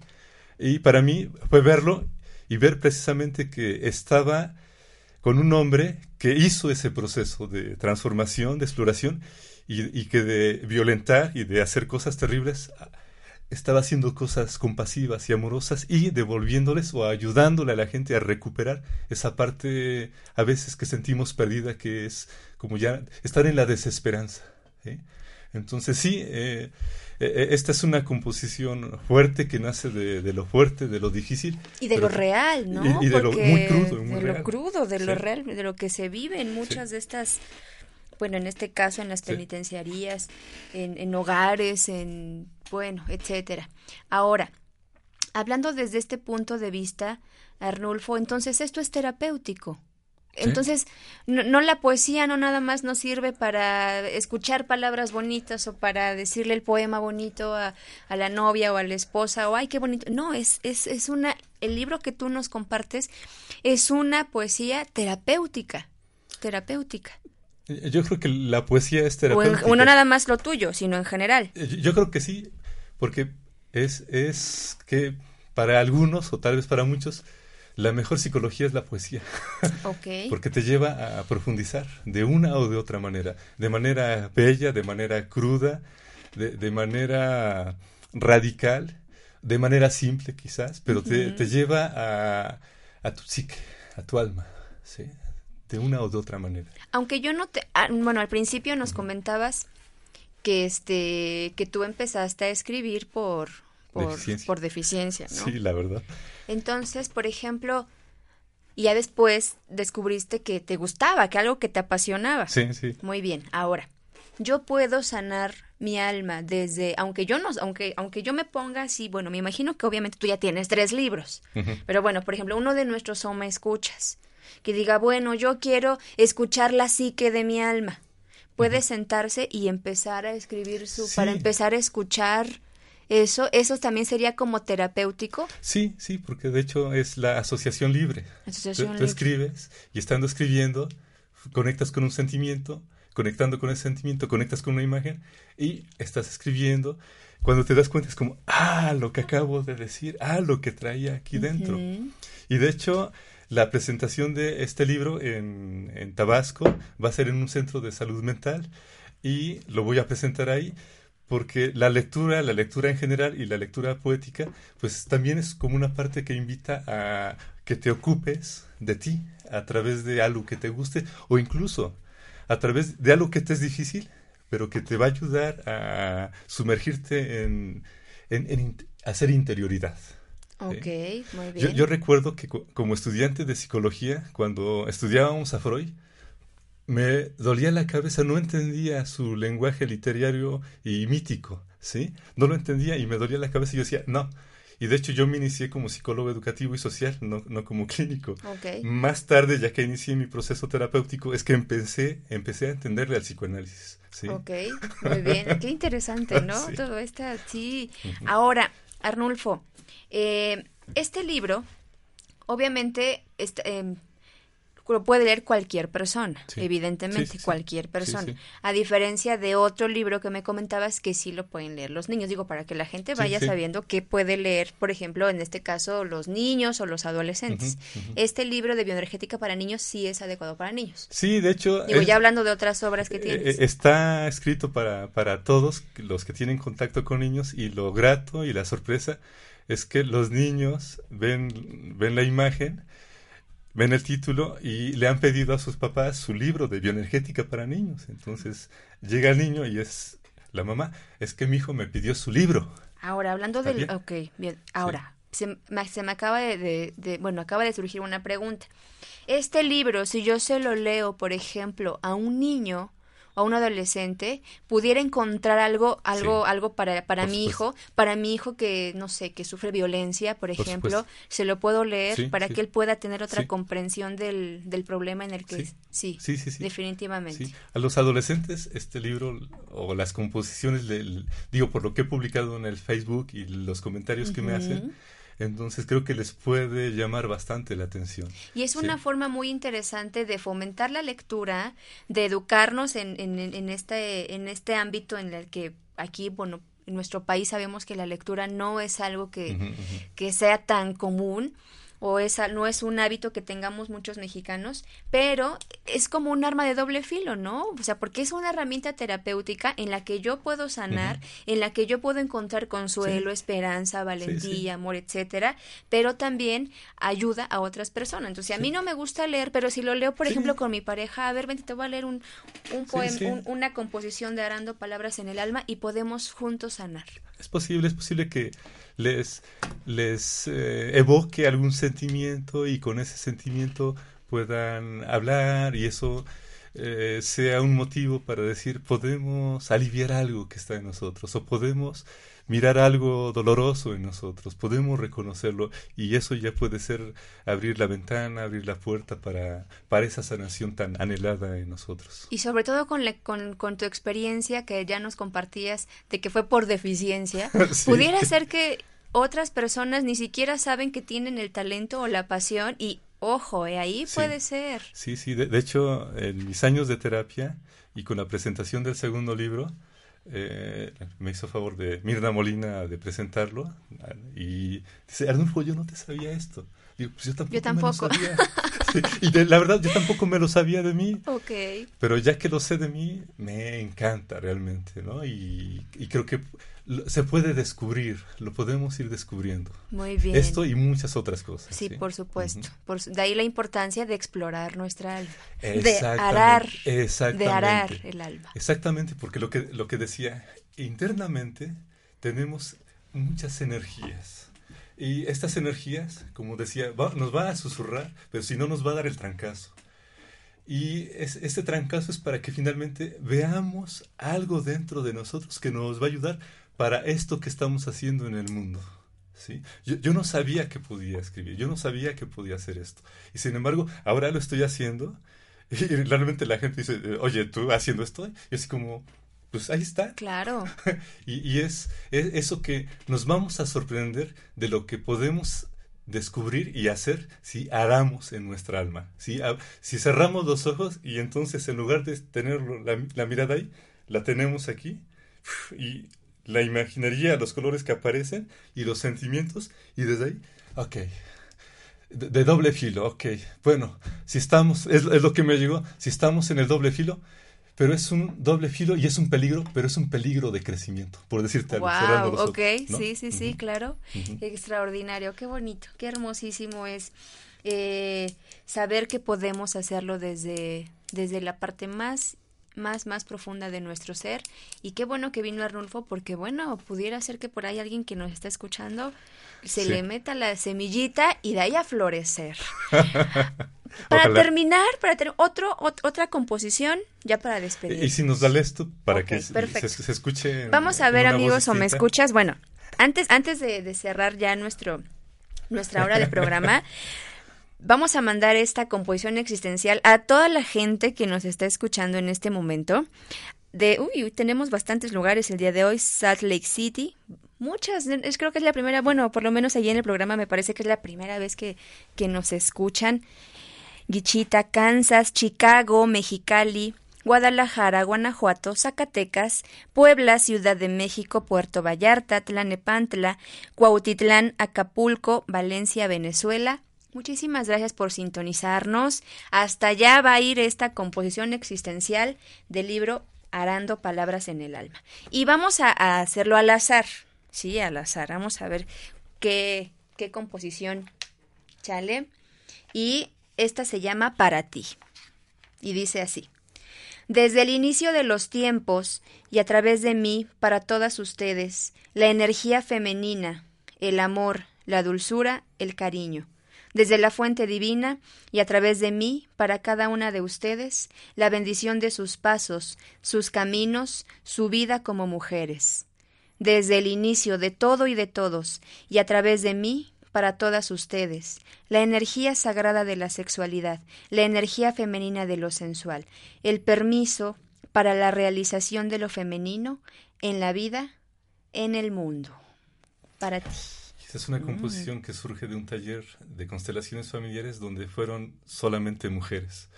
Y para mí fue verlo y ver precisamente que estaba con un hombre que hizo ese proceso de transformación, de exploración, y, que de violentar y de hacer cosas terribles estaba haciendo cosas compasivas y amorosas y devolviéndoles o ayudándole a la gente a recuperar esa parte a veces que sentimos perdida, que es como ya estar en la desesperanza. ¿eh? Entonces sí, eh, eh, esta es una composición fuerte que nace de, lo fuerte, de lo difícil. Y de lo real, ¿no? Y, de lo muy crudo. de lo crudo, de lo real, de lo que se vive en muchas de estas, bueno, en este caso en las penitenciarías, en, en hogares, en, bueno, etcétera. Ahora, hablando desde este punto de vista, Arnulfo, entonces esto es terapéutico. Entonces, no, la poesía no nada más nos sirve para escuchar palabras bonitas o para decirle el poema bonito a, a, la novia o a la esposa o ay, qué bonito. No, es, es, es una, el libro que tú nos compartes es una poesía terapéutica, terapéutica. Eh, yo creo que la poesía es terapéutica. O, no nada más lo tuyo, sino en general. Eh, yo creo que sí, porque es, es que para algunos o tal vez para muchos, la mejor psicología es la poesía. Porque te lleva a profundizar de una o de otra manera, de manera bella, de manera cruda, de, manera radical, de manera simple quizás, pero te, lleva a, a, tu psique, a tu alma, ¿sí? de una o de otra manera. Aunque yo no te... Ah, bueno, al principio nos comentabas que, este, que tú empezaste a escribir por por deficiencia, por deficiencia ¿no? Sí, la verdad. Entonces, por ejemplo, ya después descubriste que te gustaba, que algo que te apasionaba. Sí, sí. Muy bien. Ahora, yo puedo sanar mi alma desde, aunque yo no, aunque, aunque yo me ponga así, bueno, me imagino que obviamente tú ya tienes tres libros, pero bueno, por ejemplo, uno de nuestros Soma Escuchas, que diga, bueno, yo quiero escuchar la psique de mi alma. Puede sentarse y empezar a escribir su, para empezar a escuchar eso, eso también sería como terapéutico. Sí, sí, porque de hecho es la asociación libre. Asociación tú, escribes y estando escribiendo conectas con un sentimiento, conectando con ese sentimiento, conectas con una imagen y estás escribiendo. Cuando te das cuenta es como, ah, lo que acabo de decir, ah, lo que traía aquí dentro. Y de hecho, la presentación de este libro en, en Tabasco va a ser en un centro de salud mental y lo voy a presentar ahí porque la lectura, la lectura en general y la lectura poética, pues también es como una parte que invita a que te ocupes de ti a través de algo que te guste o incluso a través de algo que te es difícil, pero que te va a ayudar a sumergirte en, hacer interioridad. Ok, muy bien. Yo, recuerdo que como estudiante de psicología, cuando estudiábamos a Freud, me dolía la cabeza, no entendía su lenguaje literario y mítico, ¿sí? No lo entendía y me dolía la cabeza y yo decía, no. Y de hecho yo me inicié como psicólogo educativo y social, no, no como clínico. Ok. Más tarde, ya que inicié mi proceso terapéutico, es que empecé, empecé a entenderle al psicoanálisis. ¿sí? Ok, muy bien. Qué interesante, ¿no? Sí. Todo esto, sí. Ahora, Arnulfo, eh, este libro, obviamente, este, em, lo puede leer cualquier persona, Sí. evidentemente, Sí, sí, sí. cualquier persona. A diferencia de otro libro que me comentabas que sí lo pueden leer los niños. Digo, para que la gente vaya sabiendo qué puede leer, por ejemplo, en este caso, los niños o los adolescentes. Este libro de bioenergética para niños sí es adecuado para niños. Sí, de hecho... Digo, es- ya hablando de otras obras que Eh, tienes. eh, Está escrito para, para todos los que tienen contacto con niños y lo grato y la sorpresa es que los niños ven, ven la imagen, ven el título y le han pedido a sus papás su libro de bioenergética para niños. Entonces llega el niño y es la mamá, es que mi hijo me pidió su libro. Ahora, hablando ¿Está del... bien? Ok, bien. Ahora, se, me, se me acaba de, de- de- Bueno, acaba de surgir una pregunta. Este libro, si yo se lo leo, por ejemplo, a un niño a un adolescente, pudiera encontrar algo, algo, Sí. algo para, para Por mi supuesto. hijo, para mi hijo que, no sé, que sufre violencia, por Por ejemplo, supuesto. se lo puedo leer Sí, para sí. que él pueda tener otra comprensión del, del problema en el que... Sí. Sí, Sí, definitivamente. A los adolescentes este libro o las composiciones, del, digo, por lo que he publicado en el Facebook y los comentarios que me hacen, entonces creo que les puede llamar bastante la atención. Y es Sí. una forma muy interesante de fomentar la lectura, de educarnos en, en, en este, en este ámbito en el que aquí, bueno, en nuestro país sabemos que la lectura no es algo que, que sea tan común o es, a- no es un hábito que tengamos muchos mexicanos, pero es como un arma de doble filo, ¿no? O sea, porque es una herramienta terapéutica en la que yo puedo sanar, en la que yo puedo encontrar consuelo, esperanza, valentía, amor, etcétera, pero también ayuda a otras personas. Entonces, a mí no me gusta leer, pero si lo leo, por ejemplo, con mi pareja, a ver, vente, te voy a leer un, un poema, un- una composición de Arando Palabras en el Alma y podemos juntos sanar. Es posible, es posible que les, les eh, evoque algún sentimiento y con ese sentimiento puedan hablar y eso eh, sea un motivo para decir podemos aliviar algo que está en nosotros o podemos mirar algo doloroso en nosotros, podemos reconocerlo y eso ya puede ser abrir la ventana, abrir la puerta para, para esa sanación tan anhelada en nosotros. Y sobre todo con, la- con, con tu experiencia que ya nos compartías de que fue por deficiencia, Sí. pudiera ser que otras personas ni siquiera saben que tienen el talento o la pasión y ojo, eh, ahí Sí. puede ser. Sí, sí, de, de hecho, en mis años de terapia y con la presentación del segundo libro, eh, me hizo favor de Mirna Molina de presentarlo y dice, Arnulfo, yo no te sabía esto. Digo, pues yo tampoco. Yo tampoco. Me lo sabía. Sí, y de- la verdad, yo tampoco me lo sabía de mí, Ok. pero ya que lo sé de mí, me encanta realmente, ¿no? Y, y creo que se puede descubrir, lo podemos ir descubriendo. Muy bien. Esto y muchas otras cosas. Sí, por supuesto. Ujú. Por su- de ahí la importancia de explorar nuestra alma. De Exactamente, arar. De exactamente. arar el alma. Exactamente, porque lo que, lo que decía, internamente tenemos muchas energías. Y estas energías, como decía, va- nos va a susurrar, pero si no nos va a dar el trancazo. Y es, este trancazo es para que finalmente veamos algo dentro de nosotros que nos va a ayudar para esto que estamos haciendo en el mundo. ¿sí? Yo, yo no sabía que podía escribir, yo no sabía que podía hacer esto. Y sin embargo, ahora lo estoy haciendo y realmente la gente dice, eh, oye, ¿tú haciendo esto? Y así como, pues ahí está. Claro. Y, y es, es eso que nos vamos a sorprender de lo que podemos descubrir y hacer si aramos en nuestra alma. Si, a- si cerramos los ojos y entonces en lugar de tener la, la mirada ahí, la tenemos aquí y la imaginaría, los colores que aparecen y los sentimientos y desde ahí, ok. De, de doble filo, ok. Bueno, si estamos, es, es lo que me llegó, si estamos en el doble filo, pero es un doble filo y es un peligro, pero es un peligro de crecimiento, por decirte algo. Wow, ok, ojos, ¿no? sí, sí, sí, claro. Extraordinario, qué bonito, qué hermosísimo es eh, saber que podemos hacerlo desde, desde la parte más, más, más profunda de nuestro ser. Y qué bueno que vino Arnulfo, porque bueno, pudiera ser que por ahí alguien que nos está escuchando se Sí. le meta la semillita y de ahí a florecer. Para Ojalá. terminar, para tener otro, ot- otra composición, ya para despedir. Y si nos da esto para que se- escuche. Vamos a ver, amigos, o me escuchas. Bueno, antes, antes de, cerrar ya nuestro, nuestra hora de programa, vamos a mandar esta composición existencial a toda la gente que nos está escuchando en este momento. De, uy, tenemos bastantes lugares el día de hoy, Salt Lake City, muchas, es, creo que es la primera, bueno, por lo menos allí en el programa me parece que es la primera vez que, que nos escuchan. Guichita, Kansas, Chicago, Mexicali, Guadalajara, Guanajuato, Zacatecas, Puebla, Ciudad de México, Puerto Vallarta, Tlanepantla, Cuautitlán, Acapulco, Valencia, Venezuela. Muchísimas gracias por sintonizarnos. Hasta allá va a ir esta composición existencial del libro Arando Palabras en el Alma. Y vamos a, hacerlo al azar. Sí, al azar. Vamos a ver qué, qué composición chale. Y esta se llama Para ti. Y dice así. Desde el inicio de los tiempos y a través de mí, para todas ustedes, la energía femenina, el amor, la dulzura, el cariño. Desde la fuente divina y a través de mí, para cada una de ustedes, la bendición de sus pasos, sus caminos, su vida como mujeres. Desde el inicio de todo y de todos, y a través de mí, para todas ustedes, la energía sagrada de la sexualidad, la energía femenina de lo sensual, el permiso para la realización de lo femenino en la vida, en el mundo. Para ti. Esta es una mm. composición que surge de un taller de constelaciones familiares donde fueron solamente mujeres.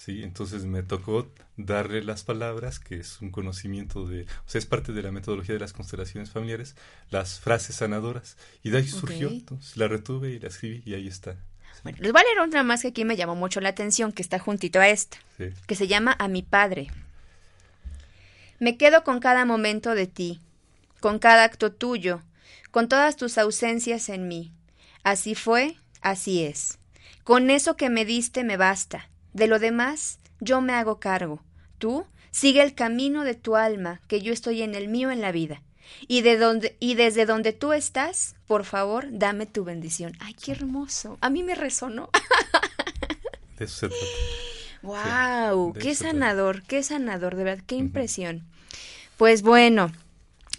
¿Sí? Entonces me tocó darle las palabras, que es un conocimiento de, o sea, es parte de la metodología de las constelaciones familiares, las frases sanadoras. Y de ahí surgió, entonces la retuve y la escribí y ahí está. Bueno, les voy a leer otra más que aquí me llamó mucho la atención, que está juntito a esta, que se llama A mi padre. Me quedo con cada momento de ti, con cada acto tuyo, con todas tus ausencias en mí. Así fue, así es. Con eso que me diste me basta. De lo demás, yo me hago cargo. Tú sigue el camino de tu alma, que yo estoy en el mío en la vida. Y, de donde, y desde donde tú estás, por favor, dame tu bendición. Ay, qué hermoso. A mí me resonó. De eso se trata. Wow, qué sanador, qué sanador, de verdad, qué impresión. Pues bueno,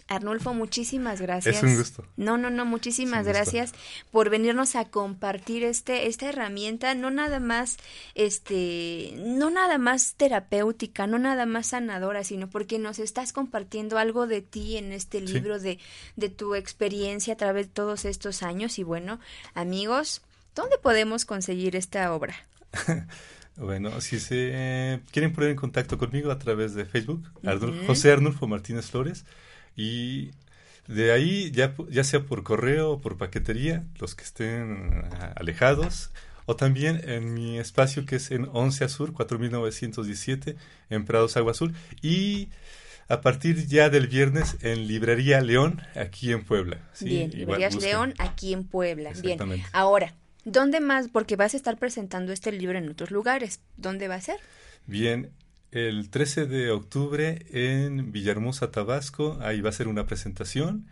Arnulfo, muchísimas gracias. Es un gusto. No, no, no, muchísimas gracias por venirnos a compartir este esta herramienta, no nada más este, no nada más terapéutica, no nada más sanadora, sino porque nos estás compartiendo algo de ti en este libro de de tu experiencia a través de todos estos años y bueno, amigos, ¿dónde podemos conseguir esta obra? Bueno, si se quieren poner en contacto conmigo a través de Facebook, José Arnulfo Martínez Flores, y de ahí, ya, ya sea por correo o por paquetería, los que estén ah, alejados, o también en mi espacio que es en 11 Azul, 4917, en Prados Agua Azul, y a partir ya del viernes en Librería León, aquí en Puebla. Bien, Librerías León, aquí en Puebla. Bien, ahora, ¿dónde más? Porque vas a estar presentando este libro en otros lugares. ¿Dónde va a ser? Bien, el 13 de octubre en Villahermosa, Tabasco. Ahí va a ser una presentación.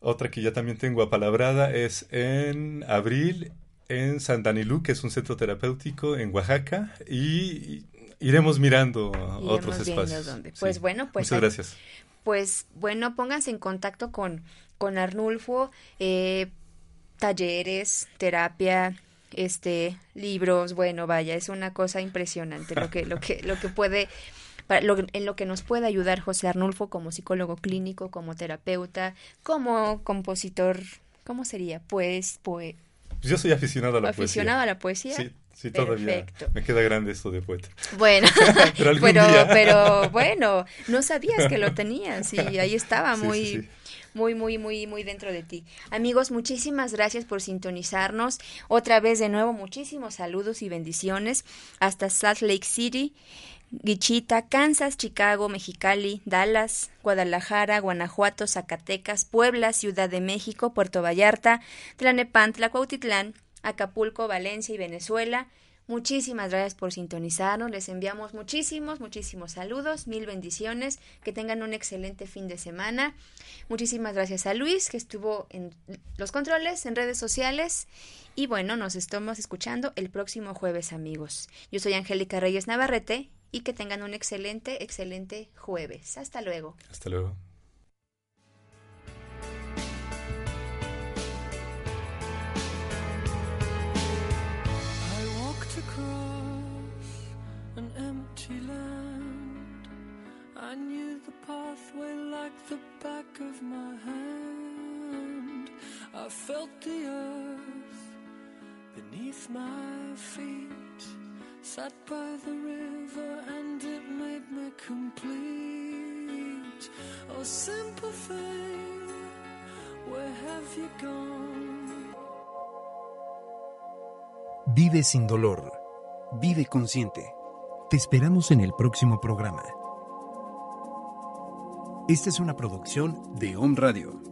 Otra que ya también tengo apalabrada es en abril en San Danilú, que es un centro terapéutico en Oaxaca. Y iremos mirando otros espacios. Pues bueno, pues. Muchas gracias. Pues bueno, pónganse en contacto con, con Arnulfo. Eh, talleres, terapia, este libros, bueno, vaya, es una cosa impresionante lo que lo que lo que puede en lo que nos puede ayudar José Arnulfo como psicólogo clínico, como terapeuta, como compositor, ¿cómo sería? Pues, pues yo soy aficionado a la poesía. ¿Aficionado a la poesía? Sí, sí, todavía me queda grande esto de poeta. Bueno, pero, pero, bueno, no sabías que lo tenías y ahí estaba muy muy, muy, muy, muy dentro de ti. Amigos, muchísimas gracias por sintonizarnos. Otra vez de nuevo, muchísimos saludos y bendiciones hasta Salt Lake City. Guichita, Kansas, Chicago, Mexicali, Dallas, Guadalajara, Guanajuato, Zacatecas, Puebla, Ciudad de México, Puerto Vallarta, Tlanepantla, Cuautitlán, Acapulco, Valencia y Venezuela. Muchísimas gracias por sintonizarnos. Les enviamos muchísimos, muchísimos saludos, mil bendiciones. Que tengan un excelente fin de semana. Muchísimas gracias a Luis, que estuvo en los controles, en redes sociales. Y bueno, nos estamos escuchando el próximo jueves, amigos. Yo soy Angélica Reyes Navarrete y que tengan un excelente, excelente jueves. Hasta luego. Hasta luego. I knew the pathway like the back of my hand. I felt the earth beneath my feet. Sat by the river and it made me complete. Oh, simple thing, where have you gone? Vive sin dolor. Vive consciente. Te esperamos en el próximo programa. Esta es una producción de Home Radio.